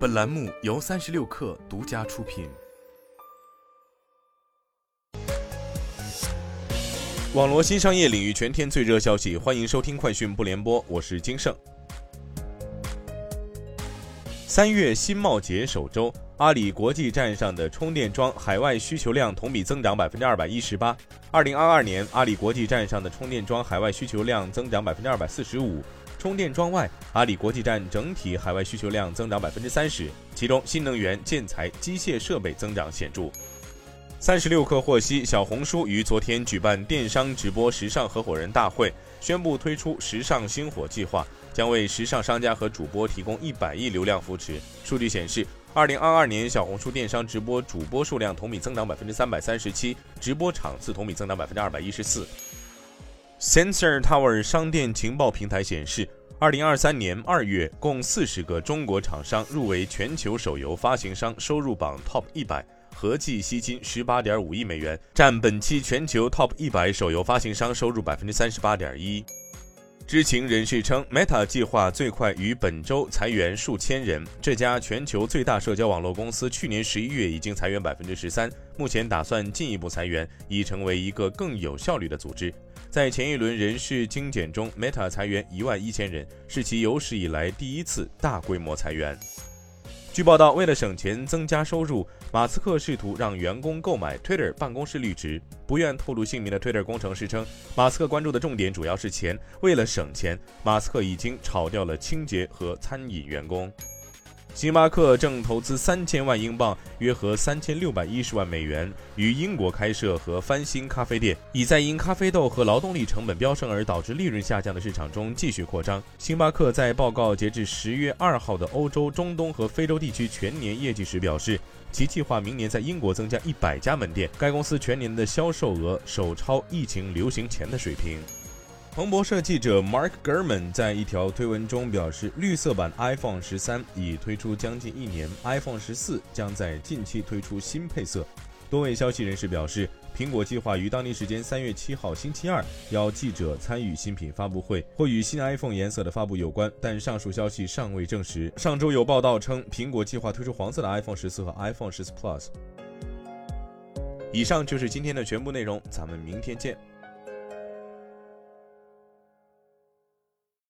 本栏目由三十六氪独家出品。网络新商业领域全天最热消息，欢迎收听快讯不联播，我是金盛。三月新贸节首周，阿里国际站上的充电桩海外需求量同比增长百分之二百一十八。二零二二年，阿里国际站上的充电桩海外需求量增长百分之二百四十五。充电桩外，阿里国际站整体海外需求量增长百分之三十，其中新能源、建材、机械设备增长显著。三十六氪获悉，小红书于昨天举办电商直播时尚合伙人大会，宣布推出时尚星火计划，将为时尚商家和主播提供一百亿流量扶持。数据显示，二零二二年小红书电商直播主播数量同比增长百分之三百三十七，直播场次同比增长百分之二百一十四。Sensor Tower 商店情报平台显示，二零二三年二月，共四十个中国厂商入围全球手游发行商收入榜 TOP 一百，合计吸金十八点五亿美元，占本期全球 TOP 一百手游发行商收入百分之三十八点一。知情人士称，Meta 计划最快于本周裁员数千人。这家全球最大社交网络公司去年十一月已经裁员百分之十三，目前打算进一步裁员，已成为一个更有效率的组织。在前一轮人事精简中，Meta 裁员一万一千人，是其有史以来第一次大规模裁员。据报道，为了省钱增加收入，马斯克试图让员工购买 Twitter 办公室绿植。不愿透露姓名的 Twitter 工程师称，马斯克关注的重点主要是钱。为了省钱，马斯克已经炒掉了清洁和餐饮员工。星巴克正投资三千万英镑（约合三千六百一十万美元）于英国开设和翻新咖啡店，以在因咖啡豆和劳动力成本飙升而导致利润下降的市场中继续扩张。星巴克在报告截至十月二号的欧洲、中东和非洲地区全年业绩时表示，其计划明年在英国增加一百家门店。该公司全年的销售额首超疫情流行前的水平。彭博社记者 Mark Gurman 在一条推文中表示，绿色版 iPhone 十三已推出将近一年，iPhone 十四将在近期推出新配色。多位消息人士表示，苹果计划于当地时间三月七号星期二邀记者参与新品发布会，或与新 iPhone 颜色的发布有关，但上述消息尚未证实。上周有报道称，苹果计划推出黄色的 iPhone 十四和 iPhone 十四 Plus。以上就是今天的全部内容，咱们明天见。